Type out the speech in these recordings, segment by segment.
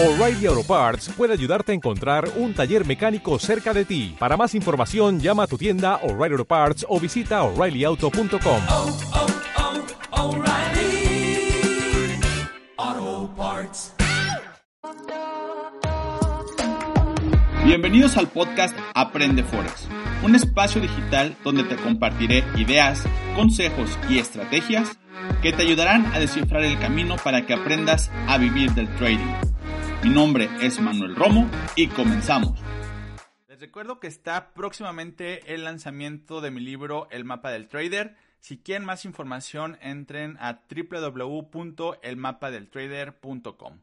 O'Reilly Auto Parts puede ayudarte a encontrar un taller mecánico cerca de ti. Para más información, llama a tu tienda O'Reilly Auto Parts o visita oreillyauto.com. oh, oh, Parts. Bienvenidos al podcast Aprende Forex, un espacio digital donde te compartiré ideas, consejos y estrategias que te ayudarán a descifrar el camino para que aprendas a vivir del trading. Mi nombre es Manuel Romo y comenzamos. Les recuerdo que está próximamente el lanzamiento de mi libro El mapa del trader. Si quieren más información, entren a www.elmapadeltrader.com.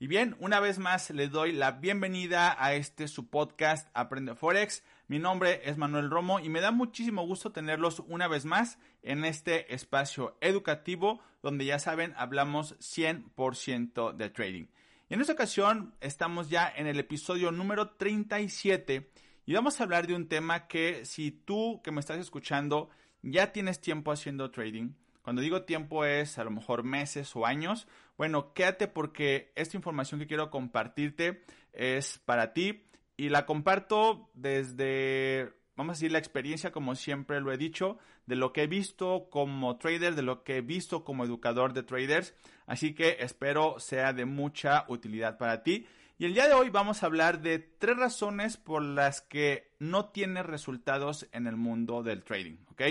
Y bien, una vez más les doy la bienvenida a este su podcast Aprende Forex. Mi nombre es Manuel Romo y me da muchísimo gusto tenerlos una vez más en este espacio educativo donde ya saben hablamos 100% de trading. Y en esta ocasión estamos ya en el episodio número 37 y vamos a hablar de un tema que si tú que me estás escuchando ya tienes tiempo haciendo trading, cuando digo tiempo es a lo mejor meses o años, bueno, quédate porque esta información que quiero compartirte es para ti y la comparto desde, vamos a decir, la experiencia, como siempre lo he dicho, de lo que he visto como trader, de lo que he visto como educador de traders. Así que espero sea de mucha utilidad para ti. Y el día de hoy vamos a hablar de tres razones por las que no tienes resultados en el mundo del trading, ¿ok?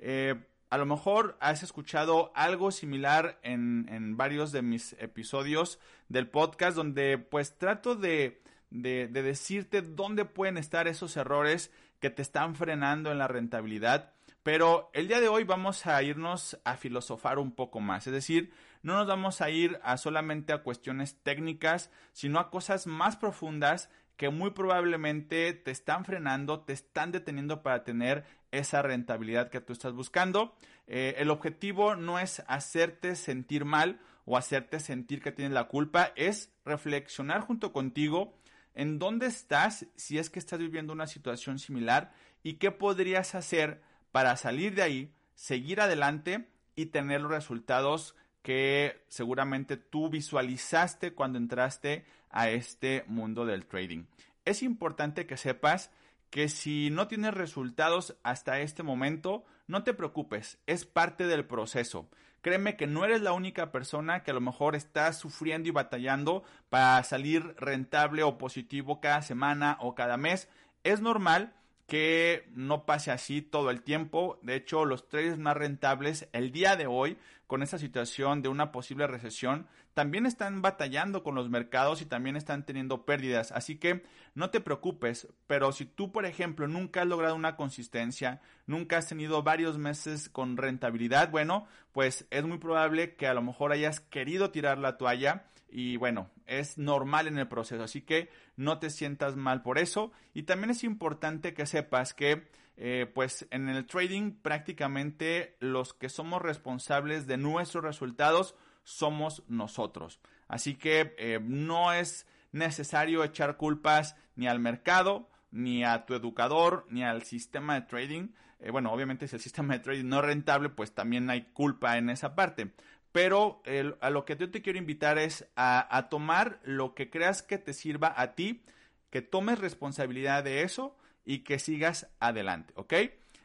Eh, a lo mejor has escuchado algo similar en, en, varios de mis episodios del podcast donde pues trato de, de, de decirte dónde pueden estar esos errores que te están frenando en la rentabilidad. Pero el día de hoy vamos a irnos a filosofar un poco más, es decir, no nos vamos a ir a solamente a cuestiones técnicas, sino a cosas más profundas que muy probablemente te están frenando, te están deteniendo para tener esa rentabilidad que tú estás buscando. Eh, el objetivo no es hacerte sentir mal o hacerte sentir que tienes la culpa, es reflexionar junto contigo en dónde estás si es que estás viviendo una situación similar y qué podrías hacer para salir de ahí, seguir adelante y tener los resultados que seguramente tú visualizaste cuando entraste a este mundo del trading. Es importante que sepas que si no tienes resultados hasta este momento, no te preocupes, es parte del proceso. Créeme que no eres la única persona que a lo mejor está sufriendo y batallando para salir rentable o positivo cada semana o cada mes. Es normal que no pase así todo el tiempo. De hecho, los traders más rentables el día de hoy, con esta situación de una posible recesión, también están batallando con los mercados y también están teniendo pérdidas. Así que no te preocupes, pero si tú, por ejemplo, nunca has logrado una consistencia, nunca has tenido varios meses con rentabilidad, bueno, pues es muy probable que a lo mejor hayas querido tirar la toalla y bueno, es normal en el proceso, así que no te sientas mal por eso. Y también es importante que sepas que eh, pues en el trading prácticamente los que somos responsables de nuestros resultados somos nosotros. Así que eh, no es necesario echar culpas ni al mercado, ni a tu educador, ni al sistema de trading. Eh, bueno, obviamente si el sistema de trading no es rentable, pues también hay culpa en esa parte. Pero a lo que yo te quiero invitar es a, tomar lo que creas que te sirva a ti, que tomes responsabilidad de eso y que sigas adelante, ¿ok?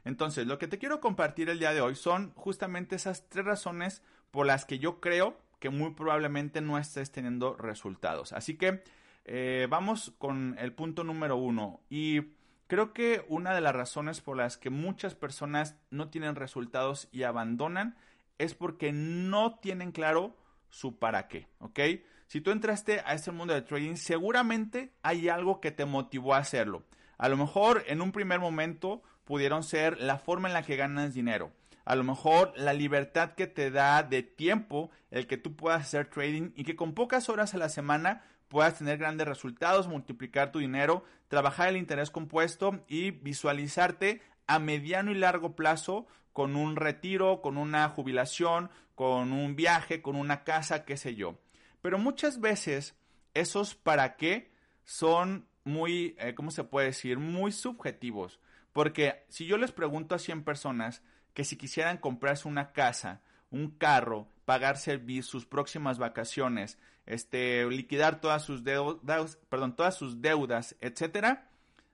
Entonces, lo que te quiero compartir el día de hoy son justamente esas tres razones por las que yo creo que muy probablemente no estés teniendo resultados. Así que eh, vamos con el punto número uno. Y creo que una de las razones por las que muchas personas no tienen resultados y abandonan es porque no tienen claro su para qué, ¿ok? Si tú entraste a este mundo de trading, seguramente hay algo que te motivó a hacerlo. A lo mejor en un primer momento pudieron ser la forma en la que ganas dinero. A lo mejor la libertad que te da de tiempo el que tú puedas hacer trading y que con pocas horas a la semana puedas tener grandes resultados, multiplicar tu dinero, trabajar el interés compuesto y visualizarte a mediano y largo plazo con un retiro, con una jubilación, con un viaje, con una casa, qué sé yo. Pero muchas veces esos para qué son muy, eh, ¿cómo se puede decir? Muy subjetivos. Porque si yo les pregunto a 100 personas que si quisieran comprarse una casa, un carro, pagarse sus próximas vacaciones, este, liquidar todas sus deudas, perdón, todas sus deudas, etcétera,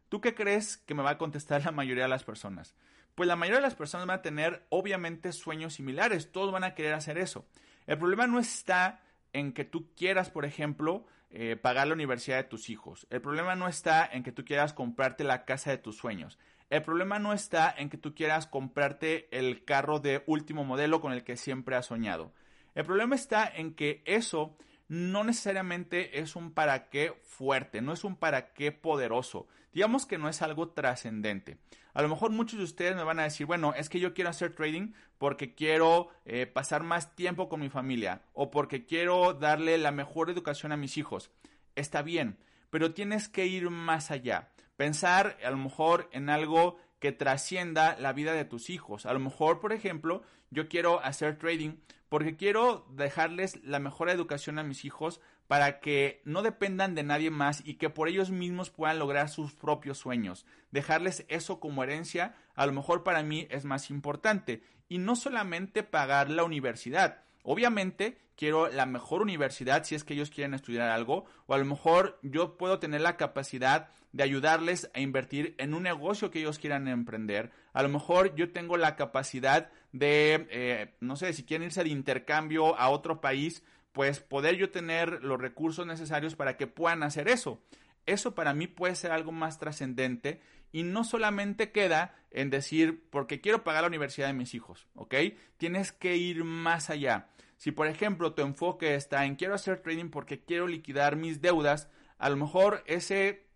¿tú qué crees que me va a contestar la mayoría de las personas? Pues la mayoría de las personas van a tener obviamente sueños similares, todos van a querer hacer eso. El problema no está en que tú quieras, por ejemplo, eh, pagar la universidad de tus hijos. El problema no está en que tú quieras comprarte la casa de tus sueños. El problema no está en que tú quieras comprarte el carro de último modelo con el que siempre has soñado. El problema está en que eso no necesariamente es un para qué fuerte, no es un para qué poderoso. Digamos que no es algo trascendente. A lo mejor muchos de ustedes me van a decir, bueno, es que yo quiero hacer trading porque quiero eh, pasar más tiempo con mi familia o porque quiero darle la mejor educación a mis hijos. Está bien, pero tienes que ir más allá. Pensar a lo mejor en algo que trascienda la vida de tus hijos. A lo mejor, por ejemplo, yo quiero hacer trading porque quiero dejarles la mejor educación a mis hijos para que no dependan de nadie más y que por ellos mismos puedan lograr sus propios sueños. Dejarles eso como herencia, a lo mejor para mí es más importante. Y no solamente pagar la universidad, Obviamente quiero la mejor universidad si es que ellos quieren estudiar algo o a lo mejor yo puedo tener la capacidad de ayudarles a invertir en un negocio que ellos quieran emprender. A lo mejor yo tengo la capacidad de, eh, no sé, si quieren irse de intercambio a otro país, pues poder yo tener los recursos necesarios para que puedan hacer eso. Eso para mí puede ser algo más trascendente y no solamente queda en decir porque quiero pagar la universidad de mis hijos, ¿ok? Tienes que ir más allá. Si por ejemplo tu enfoque está en quiero hacer trading porque quiero liquidar mis deudas, a lo mejor ese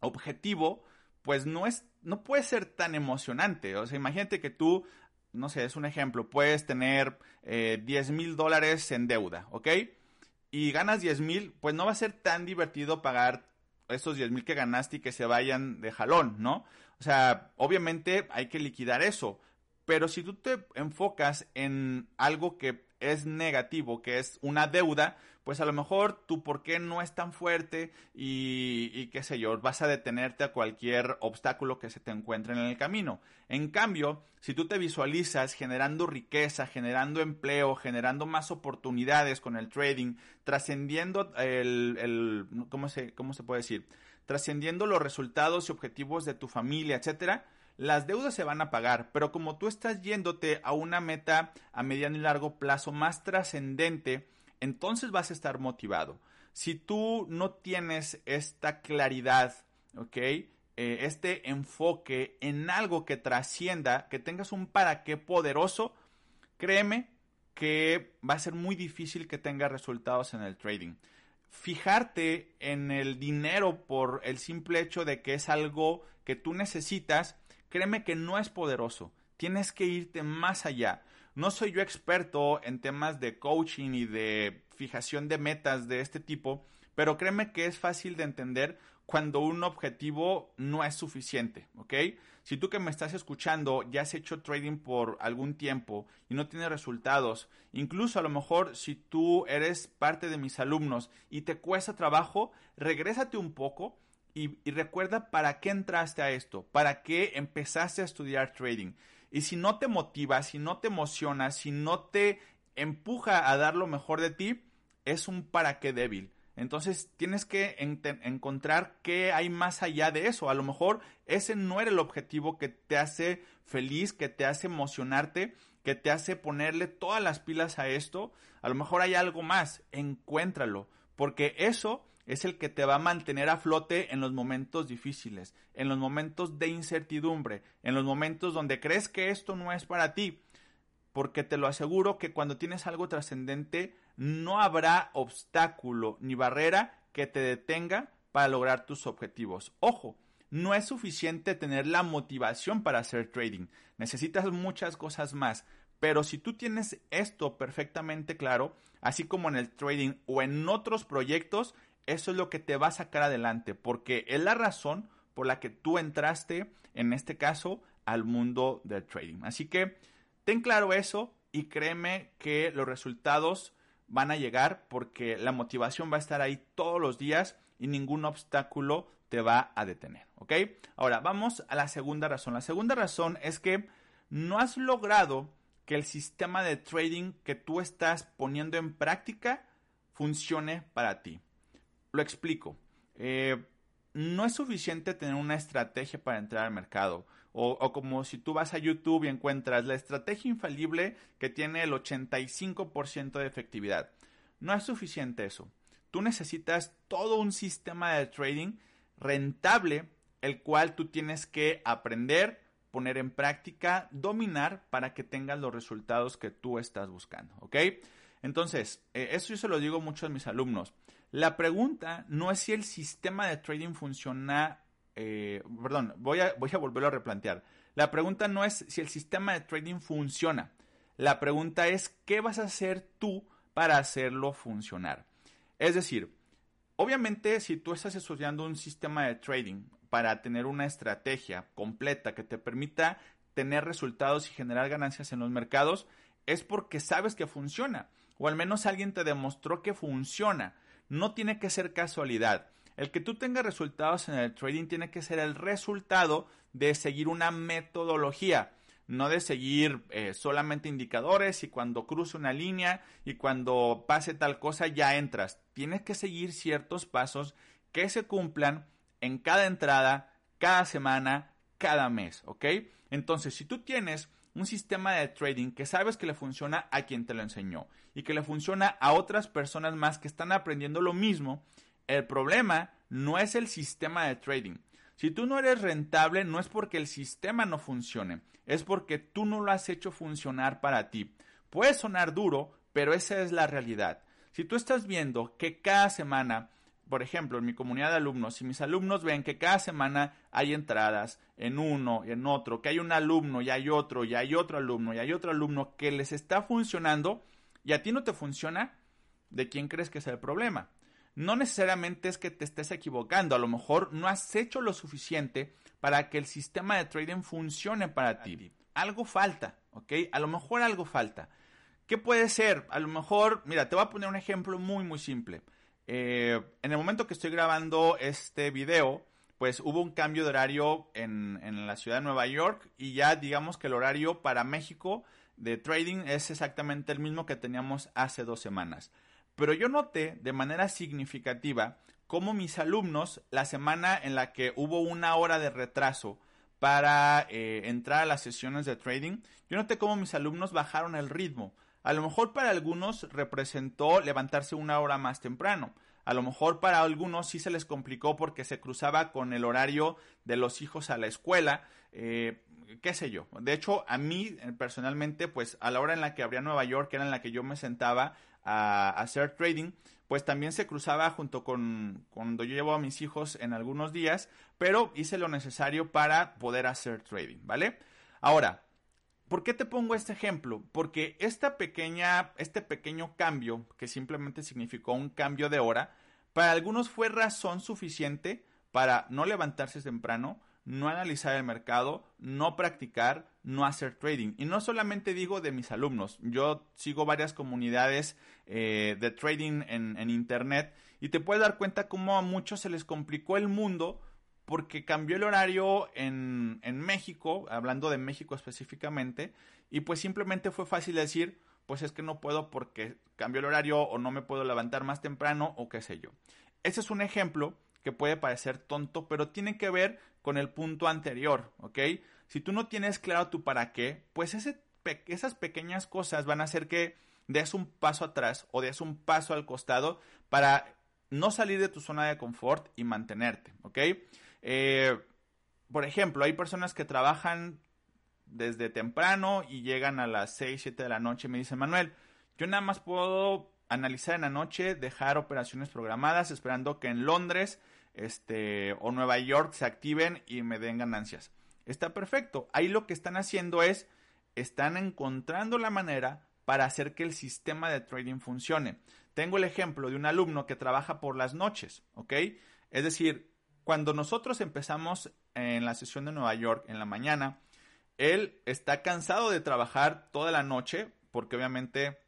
objetivo pues no es no puede ser tan emocionante. O sea, imagínate que tú, no sé, es un ejemplo, puedes tener eh, 10 mil dólares en deuda, ¿ok? Y ganas 10 mil, pues no va a ser tan divertido pagar esos 10 mil que ganaste y que se vayan de jalón, ¿no? O sea, obviamente hay que liquidar eso. Pero si tú te enfocas en algo que es negativo, que es una deuda, pues a lo mejor tu por qué no es tan fuerte y, qué sé yo, vas a detenerte a cualquier obstáculo que se te encuentre en el camino. En cambio, si tú te visualizas generando riqueza, generando empleo, generando más oportunidades con el trading, trascendiendo el, el ¿cómo se, cómo se puede decir? Trascendiendo los resultados y objetivos de tu familia, etcétera, las deudas se van a pagar, pero como tú estás yéndote a una meta a mediano y largo plazo más trascendente, entonces vas a estar motivado. Si tú no tienes esta claridad, ¿ok? Eh, este enfoque en algo que trascienda, que tengas un para qué poderoso, créeme que va a ser muy difícil que tengas resultados en el trading. Fijarte en el dinero por el simple hecho de que es algo que tú necesitas, créeme que no es poderoso. Tienes que irte más allá. No soy yo experto en temas de coaching y de fijación de metas de este tipo, pero créeme que es fácil de entender cuando un objetivo no es suficiente, ¿ok? Si tú que me estás escuchando ya has hecho trading por algún tiempo y no tienes resultados, incluso a lo mejor si tú eres parte de mis alumnos y te cuesta trabajo, regrésate un poco y, recuerda para qué entraste a esto, para qué empezaste a estudiar trading. Y si no te motiva, si no te emociona, si no te empuja a dar lo mejor de ti, es un para qué débil. Entonces tienes que encontrar qué hay más allá de eso. A lo mejor ese no era el objetivo que te hace feliz, que te hace emocionarte, que te hace ponerle todas las pilas a esto. A lo mejor hay algo más. Encuéntralo. Porque eso es el que te va a mantener a flote en los momentos difíciles, en los momentos de incertidumbre, en los momentos donde crees que esto no es para ti. Porque te lo aseguro que cuando tienes algo trascendente, no habrá obstáculo ni barrera que te detenga para lograr tus objetivos. Ojo, no es suficiente tener la motivación para hacer trading. Necesitas muchas cosas más. Pero si tú tienes esto perfectamente claro, así como en el trading o en otros proyectos, eso es lo que te va a sacar adelante, porque es la razón por la que tú entraste, en este caso, al mundo del trading. Así que ten claro eso y créeme que los resultados van a llegar porque la motivación va a estar ahí todos los días y ningún obstáculo te va a detener, ¿ok? Ahora, vamos a la segunda razón. La segunda razón es que no has logrado que el sistema de trading que tú estás poniendo en práctica funcione para ti. Lo explico. Eh, no es suficiente tener una estrategia para entrar al mercado. O, como si tú vas a YouTube y encuentras la estrategia infalible que tiene el 85% de efectividad. No es suficiente eso. Tú necesitas todo un sistema de trading rentable, el cual tú tienes que aprender, poner en práctica, dominar para que tengas los resultados que tú estás buscando. ¿Ok? Entonces, eh, eso yo se lo digo mucho a mis alumnos. La pregunta no es si el sistema de trading funciona, eh, perdón, voy a, voy a volverlo a replantear. La pregunta no es si el sistema de trading funciona. La pregunta es qué vas a hacer tú para hacerlo funcionar. Es decir, obviamente si tú estás estudiando un sistema de trading para tener una estrategia completa que te permita tener resultados y generar ganancias en los mercados, es porque sabes que funciona, o al menos alguien te demostró que funciona no tiene que ser casualidad. El que tú tengas resultados en el trading tiene que ser el resultado de seguir una metodología, no de seguir eh, solamente indicadores y cuando cruce una línea y cuando pase tal cosa ya entras. Tienes que seguir ciertos pasos que se cumplan en cada entrada, cada semana, cada mes, ¿ok? Entonces, si tú tienes un sistema de trading que sabes que le funciona a quien te lo enseñó y que le funciona a otras personas más que están aprendiendo lo mismo, el problema no es el sistema de trading. Si tú no eres rentable, no es porque el sistema no funcione, es porque tú no lo has hecho funcionar para ti. Puede sonar duro, pero esa es la realidad. Si tú estás viendo que cada semana por ejemplo, en mi comunidad de alumnos, si mis alumnos ven que cada semana hay entradas en uno, y en otro, que hay un alumno y hay otro, y hay otro alumno, y hay otro alumno que les está funcionando y a ti no te funciona, ¿de quién crees que es el problema? No necesariamente es que te estés equivocando, a lo mejor no has hecho lo suficiente para que el sistema de trading funcione para ti. Algo falta, ¿ok? A lo mejor algo falta. ¿Qué puede ser? A lo mejor, mira, te voy a poner un ejemplo muy, muy simple. Eh, en el momento que estoy grabando este video, pues hubo un cambio de horario en, en, la ciudad de Nueva York y ya digamos que el horario para México de trading es exactamente el mismo que teníamos hace dos semanas. Pero yo noté de manera significativa cómo mis alumnos, la semana en la que hubo una hora de retraso para eh, entrar a las sesiones de trading, yo noté cómo mis alumnos bajaron el ritmo. A lo mejor para algunos representó levantarse una hora más temprano. A lo mejor para algunos sí se les complicó porque se cruzaba con el horario de los hijos a la escuela, eh, qué sé yo. De hecho, a mí eh, personalmente, pues a la hora en la que abría Nueva York, era en la que yo me sentaba a, hacer trading, pues también se cruzaba junto con cuando yo llevo a mis hijos en algunos días, pero hice lo necesario para poder hacer trading, ¿vale? Ahora, ¿Por qué te pongo este ejemplo? Porque esta pequeña, este pequeño cambio, que simplemente significó un cambio de hora, para algunos fue razón suficiente para no levantarse temprano, no analizar el mercado, no practicar, no hacer trading. Y no solamente digo de mis alumnos, yo sigo varias comunidades eh, de trading en, en Internet y te puedes dar cuenta cómo a muchos se les complicó el mundo porque cambió el horario en, en, México, hablando de México específicamente, y pues simplemente fue fácil decir, pues es que no puedo porque cambió el horario o no me puedo levantar más temprano o qué sé yo. Ese es un ejemplo que puede parecer tonto, pero tiene que ver con el punto anterior, ¿ok? Si tú no tienes claro tu para qué, pues ese, esas pequeñas cosas van a hacer que des un paso atrás o des un paso al costado para no salir de tu zona de confort y mantenerte, ¿ok? Eh, por ejemplo, hay personas que trabajan desde temprano y llegan a las 6, 7 de la noche y me dicen, Manuel, yo nada más puedo analizar en la noche, dejar operaciones programadas esperando que en Londres este, o Nueva York se activen y me den ganancias. Está perfecto. Ahí lo que están haciendo es, están encontrando la manera para hacer que el sistema de trading funcione. Tengo el ejemplo de un alumno que trabaja por las noches, ¿ok? Es decir, cuando nosotros empezamos en la sesión de Nueva York en la mañana, él está cansado de trabajar toda la noche, porque obviamente,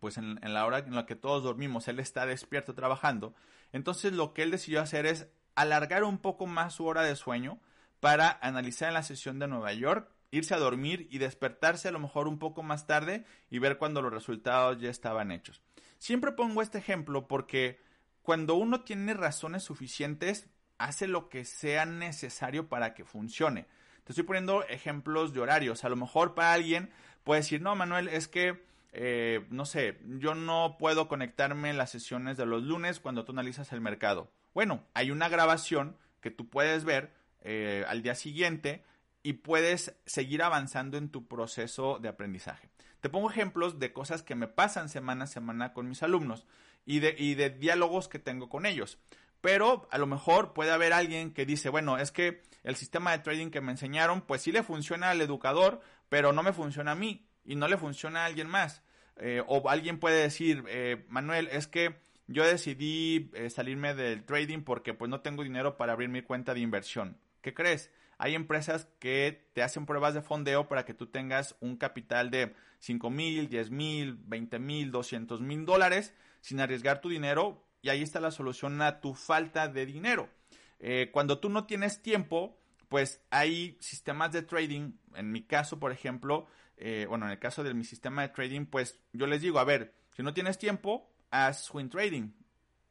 pues en, la hora en la que todos dormimos, él está despierto trabajando. Entonces lo que él decidió hacer es alargar un poco más su hora de sueño para analizar en la sesión de Nueva York irse a dormir y despertarse a lo mejor un poco más tarde y ver cuando los resultados ya estaban hechos. Siempre pongo este ejemplo porque cuando uno tiene razones suficientes, hace lo que sea necesario para que funcione. Te estoy poniendo ejemplos de horarios. A lo mejor para alguien puede decir, no, Manuel, es que, eh, no sé, yo no puedo conectarme en las sesiones de los lunes cuando tú analizas el mercado. Bueno, hay una grabación que tú puedes ver eh, al día siguiente y puedes seguir avanzando en tu proceso de aprendizaje. Te pongo ejemplos de cosas que me pasan semana a semana con mis alumnos y de, y de diálogos que tengo con ellos. Pero a lo mejor puede haber alguien que dice, bueno, es que el sistema de trading que me enseñaron, pues sí le funciona al educador, pero no me funciona a mí y no le funciona a alguien más. Eh, o alguien puede decir, eh, Manuel, es que yo decidí eh, salirme del trading porque pues no tengo dinero para abrir mi cuenta de inversión. ¿Qué crees? Hay empresas que te hacen pruebas de fondeo para que tú tengas un capital de 5 mil, 10 mil, 20 mil, 200 mil dólares sin arriesgar tu dinero y ahí está la solución a tu falta de dinero. Eh, cuando tú no tienes tiempo, pues hay sistemas de trading, en mi caso, por ejemplo, eh, bueno, en el caso de mi sistema de trading, pues yo les digo, a ver, si no tienes tiempo, haz swing trading.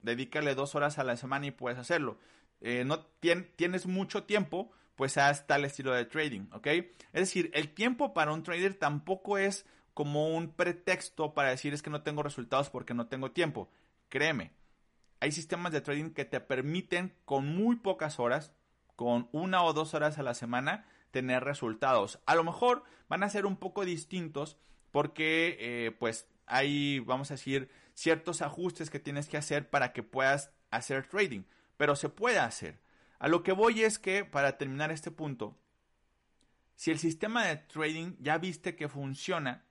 Dedícale dos horas a la semana y puedes hacerlo. Eh, no tienes mucho tiempo, pues haz tal estilo de trading, ¿ok? Es decir, el tiempo para un trader tampoco es como un pretexto para decir es que no tengo resultados porque no tengo tiempo. Créeme, hay sistemas de trading que te permiten con muy pocas horas, con una o dos horas a la semana, tener resultados. A lo mejor van a ser un poco distintos porque eh, pues hay, vamos a decir, ciertos ajustes que tienes que hacer para que puedas hacer trading, pero se puede hacer. A lo que voy es que, para terminar este punto, si el sistema de trading ya viste que funciona,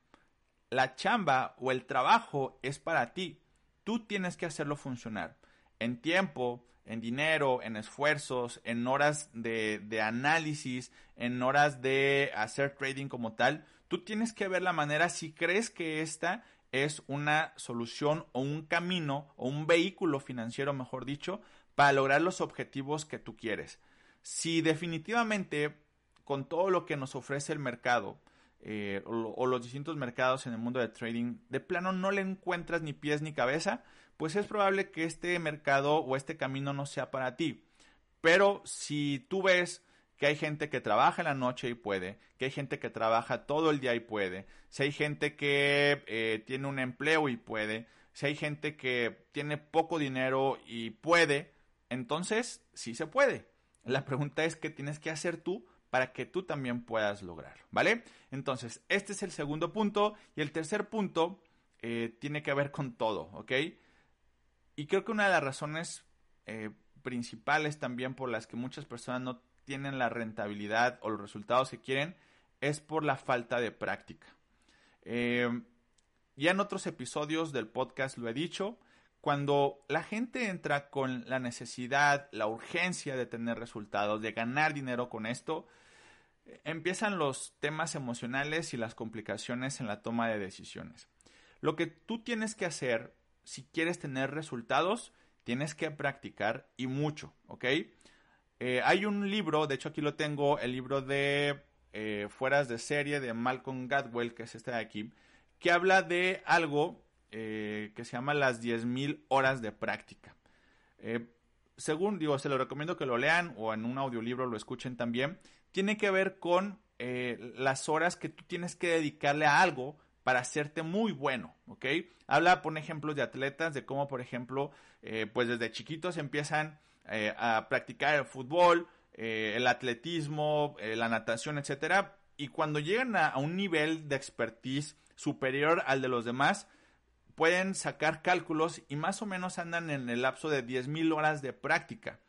la chamba o el trabajo es para ti. Tú tienes que hacerlo funcionar. En tiempo, en dinero, en esfuerzos, en horas de, de, análisis, en horas de hacer trading como tal. Tú tienes que ver la manera si crees que esta es una solución o un camino o un vehículo financiero, mejor dicho, para lograr los objetivos que tú quieres. Si definitivamente con todo lo que nos ofrece el mercado eh, o, los distintos mercados en el mundo de trading, de plano no le encuentras ni pies ni cabeza, pues es probable que este mercado o este camino no sea para ti. Pero si tú ves que hay gente que trabaja en la noche y puede, que hay gente que trabaja todo el día y puede, si hay gente que eh, tiene un empleo y puede, si hay gente que tiene poco dinero y puede, entonces sí se puede. La pregunta es qué tienes que hacer tú para que tú también puedas lograrlo, ¿vale? Entonces, este es el segundo punto y el tercer punto eh, tiene que ver con todo, ¿ok? Y creo que una de las razones eh, principales también por las que muchas personas no tienen la rentabilidad o los resultados que quieren es por la falta de práctica. Eh, ya en otros episodios del podcast lo he dicho, cuando la gente entra con la necesidad, la urgencia de tener resultados, de ganar dinero con esto, empiezan los temas emocionales y las complicaciones en la toma de decisiones. Lo que tú tienes que hacer si quieres tener resultados, tienes que practicar y mucho, ¿ok? Eh, hay un libro, de hecho aquí lo tengo, el libro de eh, Fueras de Serie de Malcolm Gadwell, que es este de aquí, que habla de algo eh, que se llama las 10.000 horas de práctica. según digo, se lo recomiendo que lo lean o en un audiolibro lo escuchen también. Tiene que ver con las horas que tú tienes que dedicarle a algo para hacerte muy bueno, ¿ok? Habla, por ejemplo, de atletas, de cómo, por ejemplo, pues desde chiquitos empiezan eh, a practicar el fútbol, eh, el atletismo, eh, la natación, etcétera, y cuando llegan a, un nivel de expertise superior al de los demás, pueden sacar cálculos y más o menos andan en el lapso de 10.000 horas de práctica.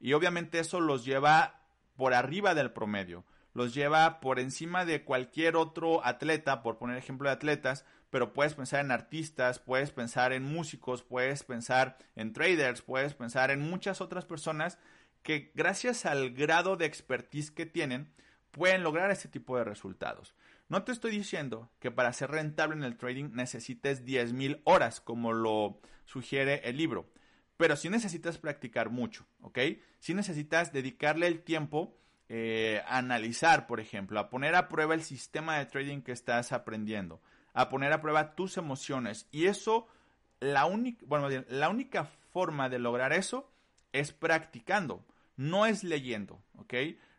Y obviamente eso los lleva por arriba del promedio, los lleva por encima de cualquier otro atleta, por poner ejemplo de atletas, pero puedes pensar en artistas, puedes pensar en músicos, puedes pensar en traders, puedes pensar en muchas otras personas que gracias al grado de expertise que tienen, pueden lograr este tipo de resultados. No te estoy diciendo que para ser rentable en el trading necesites 10.000 horas, como lo sugiere el libro, pero sí necesitas practicar mucho, ¿ok? Sí necesitas dedicarle el tiempo eh, analizar, por ejemplo, a poner a prueba el sistema de trading que estás aprendiendo, a poner a prueba tus emociones. Y eso, la única, bueno, la única forma de lograr eso es practicando, no es leyendo, ¿ok?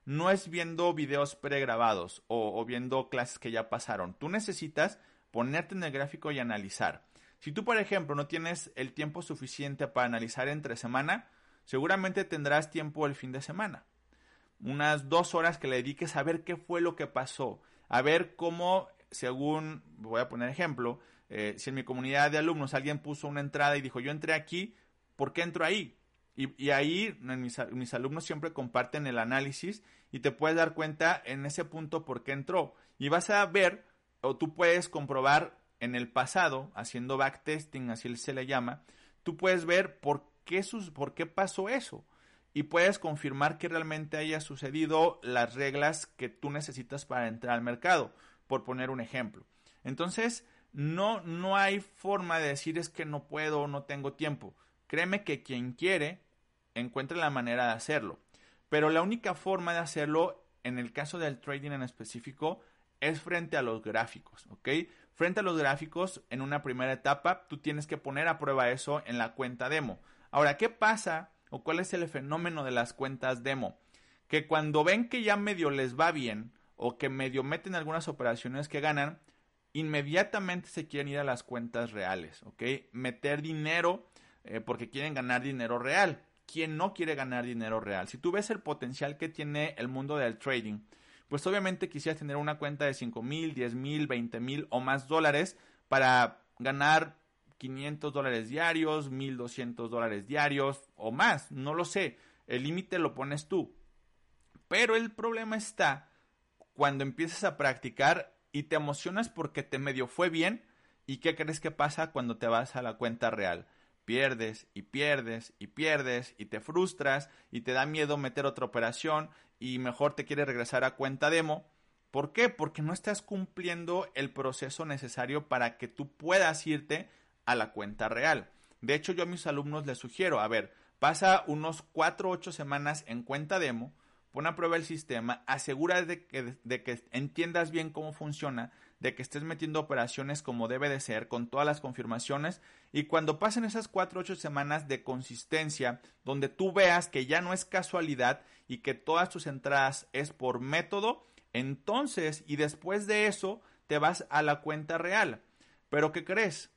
No es viendo videos pregrabados o, o viendo clases que ya pasaron. Tú necesitas ponerte en el gráfico y analizar. Si tú, por ejemplo, no tienes el tiempo suficiente para analizar entre semana, seguramente tendrás tiempo el fin de semana. Unas dos horas que le dediques a ver qué fue lo que pasó, a ver cómo, según, voy a poner ejemplo, eh, si en mi comunidad de alumnos alguien puso una entrada y dijo, yo entré aquí, ¿por qué entro ahí? Y, ahí mis, mis, alumnos siempre comparten el análisis y te puedes dar cuenta en ese punto por qué entró. Y vas a ver, o tú puedes comprobar en el pasado, haciendo backtesting, así se le llama, tú puedes ver por qué, sus, por qué pasó eso. Y puedes confirmar que realmente haya sucedido las reglas que tú necesitas para entrar al mercado, por poner un ejemplo. Entonces, no, no hay forma de decir es que no puedo, no tengo tiempo. Créeme que quien quiere encuentra la manera de hacerlo. Pero la única forma de hacerlo, en el caso del trading en específico, es frente a los gráficos, ¿ok? Frente a los gráficos, en una primera etapa, tú tienes que poner a prueba eso en la cuenta demo. Ahora, ¿qué pasa o cuál es el fenómeno de las cuentas demo? Que cuando ven que ya medio les va bien o que medio meten algunas operaciones que ganan, inmediatamente se quieren ir a las cuentas reales, ¿ok? Meter dinero eh, porque quieren ganar dinero real. ¿Quién no quiere ganar dinero real? Si tú ves el potencial que tiene el mundo del trading, pues obviamente quisieras tener una cuenta de 5 mil, 10 mil, 20 mil o más dólares para ganar 500 dólares diarios, 1200 dólares diarios o más, no lo sé, el límite lo pones tú. Pero el problema está cuando empiezas a practicar y te emocionas porque te medio fue bien y qué crees que pasa cuando te vas a la cuenta real pierdes y pierdes y pierdes y te frustras y te da miedo meter otra operación y mejor te quieres regresar a cuenta demo. ¿Por qué? Porque no estás cumpliendo el proceso necesario para que tú puedas irte a la cuenta real. De hecho, yo a mis alumnos les sugiero, a ver, pasa unos 4 o 8 semanas en cuenta demo, pon a prueba el sistema, asegura de que, de que entiendas bien cómo funciona, de que estés metiendo operaciones como debe de ser, con todas las confirmaciones, y cuando pasen esas 4 o 8 semanas de consistencia, donde tú veas que ya no es casualidad y que todas tus entradas es por método, entonces y después de eso te vas a la cuenta real. Pero ¿qué crees?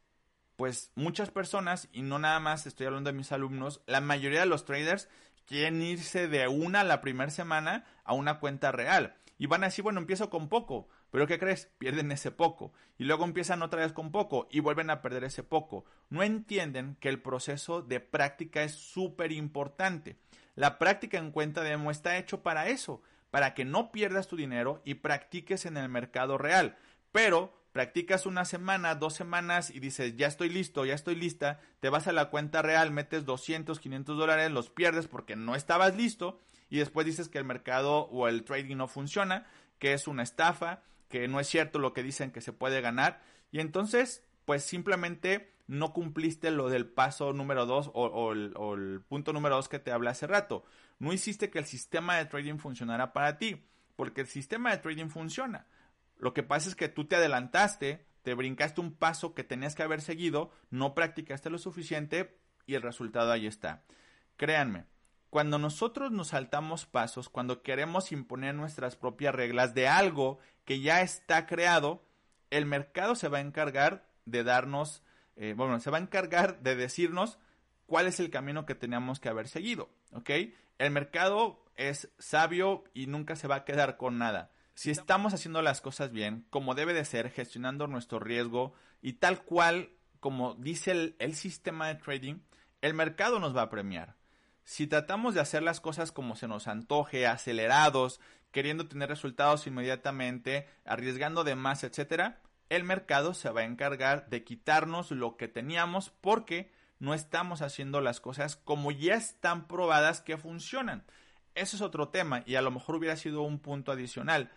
Pues muchas personas, y no nada más estoy hablando de mis alumnos, la mayoría de los traders quieren irse de una a la primera semana a una cuenta real. Y van a decir, bueno, empiezo con poco. Pero ¿qué crees? Pierden ese poco. Y luego empiezan otra vez con poco y vuelven a perder ese poco. No entienden que el proceso de práctica es súper importante. La práctica en cuenta demo está hecho para eso, para que no pierdas tu dinero y practiques en el mercado real. Pero practicas una semana, dos semanas y dices, ya estoy listo, ya estoy lista, te vas a la cuenta real, metes 200, 500 dólares, los pierdes porque no estabas listo y después dices que el mercado o el trading no funciona, que es una estafa, que no es cierto lo que dicen que se puede ganar y entonces pues simplemente no cumpliste lo del paso número 2 o, el, punto número 2 que te hablé hace rato. No hiciste que el sistema de trading funcionara para ti, porque el sistema de trading funciona. Lo que pasa es que tú te adelantaste, te brincaste un paso que tenías que haber seguido, no practicaste lo suficiente y el resultado ahí está. Créanme, cuando nosotros nos saltamos pasos, cuando queremos imponer nuestras propias reglas de algo que ya está creado, el mercado se va a encargar de darnos eh, bueno, se va a encargar de decirnos cuál es el camino que teníamos que haber seguido, ¿ok? El mercado es sabio y nunca se va a quedar con nada. Si estamos haciendo las cosas bien, como debe de ser, gestionando nuestro riesgo y tal cual como dice el, sistema de trading, el mercado nos va a premiar. Si tratamos de hacer las cosas como se nos antoje, acelerados, queriendo tener resultados inmediatamente, arriesgando de más, etcétera, el mercado se va a encargar de quitarnos lo que teníamos porque no estamos haciendo las cosas como ya están probadas que funcionan. Eso es otro tema y a lo mejor hubiera sido un punto adicional.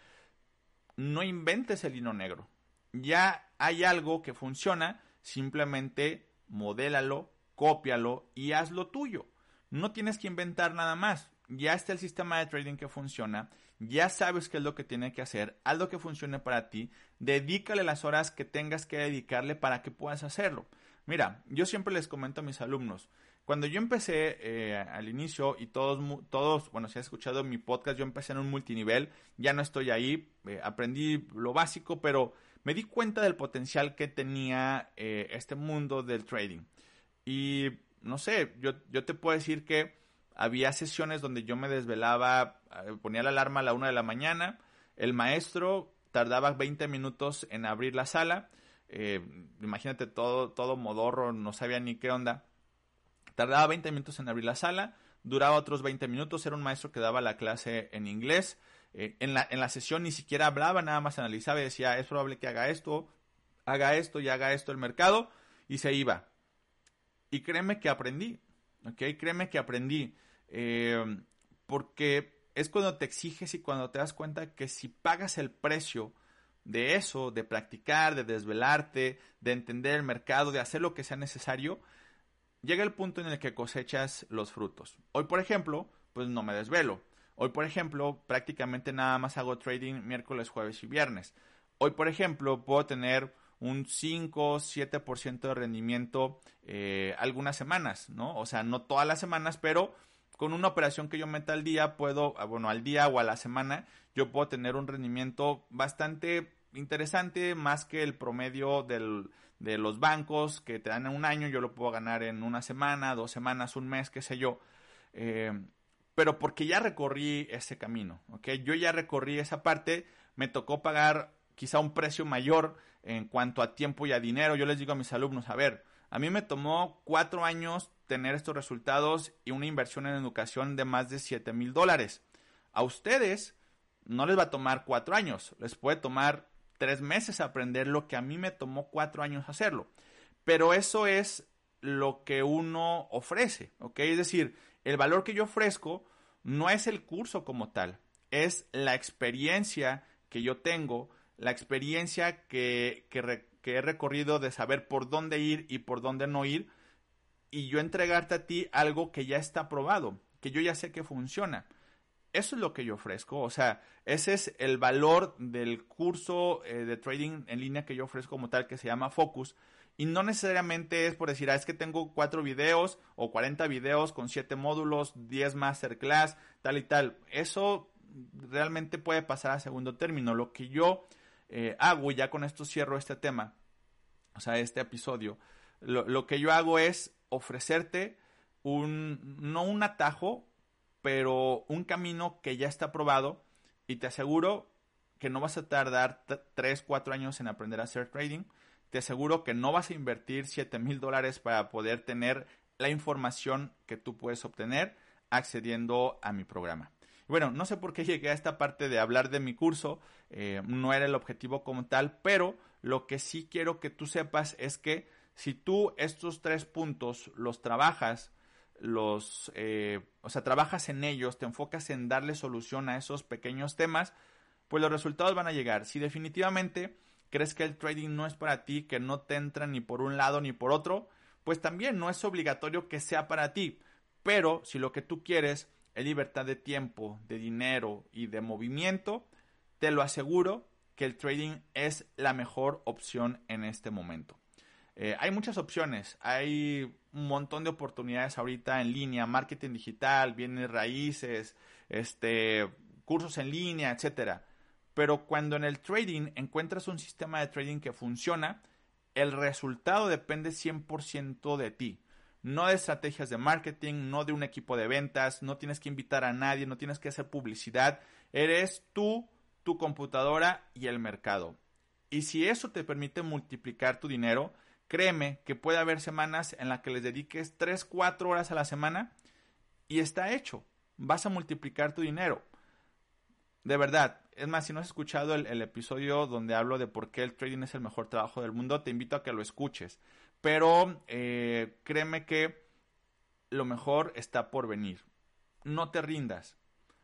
No inventes el hilo negro. Ya hay algo que funciona, simplemente modélalo, cópialo y hazlo tuyo. No tienes que inventar nada más. ya está el sistema de trading que funciona, ya sabes qué es lo que tiene que hacer, haz lo que funcione para ti, dedícale las horas que tengas que dedicarle para que puedas hacerlo. Mira, yo siempre les comento a mis alumnos, cuando yo empecé eh, al inicio y todos, todos, bueno, si has escuchado mi podcast, yo empecé en un multinivel, ya no estoy ahí, eh, aprendí lo básico, pero me di cuenta del potencial que tenía eh, este mundo del trading. Y no sé, yo, yo te puedo decir que había sesiones donde yo me desvelaba, ponía la alarma a la una de la mañana, el maestro tardaba 20 minutos en abrir la sala, imagínate todo, todo modorro, no sabía ni qué onda Tardaba 20 minutos en abrir la sala, duraba otros 20 minutos, era un maestro que daba la clase en inglés. Eh, en, la, en la sesión ni siquiera hablaba, nada más analizaba y decía, es probable que haga esto, haga esto y haga esto el mercado, y se iba. Y créeme que aprendí, ¿ok? Créeme que aprendí, eh, porque es cuando te exiges y cuando te das cuenta que si pagas el precio de eso, de practicar, de desvelarte, de entender el mercado, de hacer lo que sea necesario, llega el punto en el que cosechas los frutos. Hoy, por ejemplo, pues no me desvelo. Hoy, por ejemplo, prácticamente nada más hago trading miércoles, jueves y viernes. Hoy, por ejemplo, puedo tener un 5, 7% de rendimiento eh, algunas semanas, ¿no? O sea, no todas las semanas, pero con una operación que yo meta al día, puedo, ah, bueno, al día o a la semana, yo puedo tener un rendimiento bastante interesante, más que el promedio del, de los bancos que te dan en un año, yo lo puedo ganar en una semana, dos semanas, un mes, qué sé yo. Eh, pero porque ya recorrí ese camino, ¿ok? Yo ya recorrí esa parte, me tocó pagar quizá un precio mayor en cuanto a tiempo y a dinero. Yo les digo a mis alumnos, a ver, a mí me tomó cuatro años tener estos resultados y una inversión en educación de más de 7 mil dólares. A ustedes no les va a tomar cuatro años, les puede tomar tres meses aprender lo que a mí me tomó cuatro años hacerlo. Pero eso es lo que uno ofrece, ¿ok? Es decir, el valor que yo ofrezco no es el curso como tal, es la experiencia que yo tengo, la experiencia que, que, he recorrido de saber por dónde ir y por dónde no ir, y yo entregarte a ti algo que ya está probado, que yo ya sé que funciona. Eso es lo que yo ofrezco, o sea, ese es el valor del curso eh, de trading en línea que yo ofrezco como tal, que se llama Focus. Y no necesariamente es por decir, ah, es que tengo cuatro videos o 40 videos con siete módulos, 10 masterclass, tal y tal. Eso realmente puede pasar a segundo término. Lo que yo eh, hago, y ya con esto cierro este tema, o sea, este episodio, lo, lo que yo hago es ofrecerte un, no un atajo, pero un camino que ya está probado y te aseguro que no vas a tardar 3, 4 años en aprender a hacer trading. Te aseguro que no vas a invertir 7 mil dólares para poder tener la información que tú puedes obtener accediendo a mi programa. Bueno, no sé por qué llegué a esta parte de hablar de mi curso, eh, no era el objetivo como tal, pero lo que sí quiero que tú sepas es que si tú estos tres puntos los trabajas los, eh, o sea, trabajas en ellos, te enfocas en darle solución a esos pequeños temas, pues los resultados van a llegar. Si definitivamente crees que el trading no es para ti, que no te entra ni por un lado ni por otro, pues también no es obligatorio que sea para ti. Pero si lo que tú quieres es libertad de tiempo, de dinero y de movimiento, te lo aseguro que el trading es la mejor opción en este momento. Eh, hay muchas opciones, hay un montón de oportunidades ahorita en línea, marketing digital, bienes raíces, este, cursos en línea, etcétera. Pero cuando en el trading encuentras un sistema de trading que funciona, el resultado depende 100% de ti. No de estrategias de marketing, no de un equipo de ventas, no tienes que invitar a nadie, no tienes que hacer publicidad. Eres tú, tu computadora y el mercado. Y si eso te permite multiplicar tu dinero, Créeme que puede haber semanas en las que les dediques 3, 4 horas a la semana y está hecho. Vas a multiplicar tu dinero. De verdad. Es más, si no has escuchado el, episodio donde hablo de por qué el trading es el mejor trabajo del mundo, te invito a que lo escuches. Pero eh, créeme que lo mejor está por venir. No te rindas.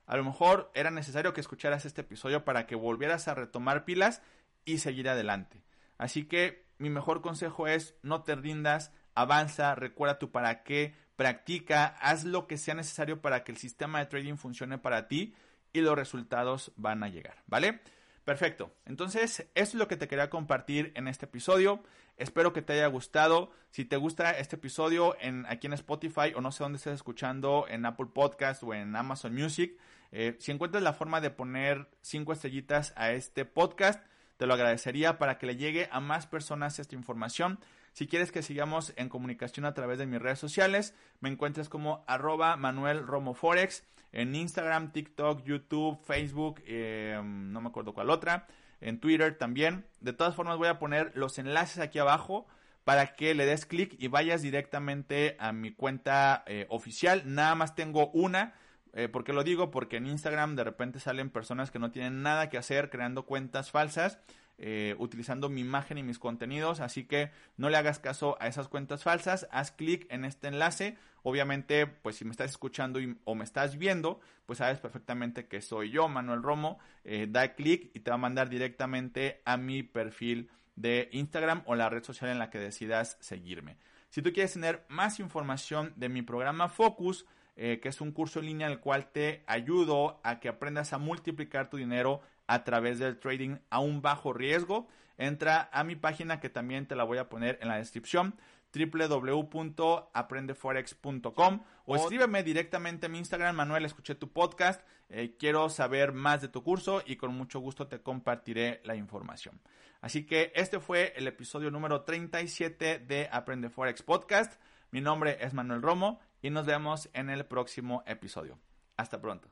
A lo mejor era necesario que escucharas este episodio para que volvieras a retomar pilas y seguir adelante. Así que mi mejor consejo es no te rindas, avanza, recuerda tu para qué, practica, haz lo que sea necesario para que el sistema de trading funcione para ti y los resultados van a llegar, ¿vale? Perfecto. Entonces, eso es lo que te quería compartir en este episodio. Espero que te haya gustado. Si te gusta este episodio en, aquí en Spotify o no sé dónde estés escuchando, en Apple Podcast o en Amazon Music, eh, si encuentras la forma de poner cinco estrellitas a este podcast, te lo agradecería para que le llegue a más personas esta información. Si quieres que sigamos en comunicación a través de mis redes sociales, me encuentras como arroba Manuel Romo en Instagram, TikTok, YouTube, Facebook, eh, no me acuerdo cuál otra, en Twitter también. De todas formas voy a poner los enlaces aquí abajo para que le des clic y vayas directamente a mi cuenta eh, oficial. Nada más tengo una. Eh, ¿Por qué lo digo? Porque en Instagram de repente salen personas que no tienen nada que hacer creando cuentas falsas eh, utilizando mi imagen y mis contenidos, así que no le hagas caso a esas cuentas falsas, haz clic en este enlace, obviamente pues si me estás escuchando o me estás viendo, pues sabes perfectamente que soy yo, Manuel Romo, eh, da clic y te va a mandar directamente a mi perfil de Instagram o la red social en la que decidas seguirme. Si tú quieres tener más información de mi programa Focus, eh, que es un curso en línea en el cual te ayudo a que aprendas a multiplicar tu dinero a través del trading a un bajo riesgo. Entra a mi página que también te la voy a poner en la descripción www.aprendeforex.com o escríbeme directamente a mi Instagram, Manuel, escuché tu podcast, eh, quiero saber más de tu curso y con mucho gusto te compartiré la información. Así que este fue el episodio número 37 de Aprende Forex Podcast. Mi nombre es Manuel Romo y nos vemos en el próximo episodio. Hasta pronto.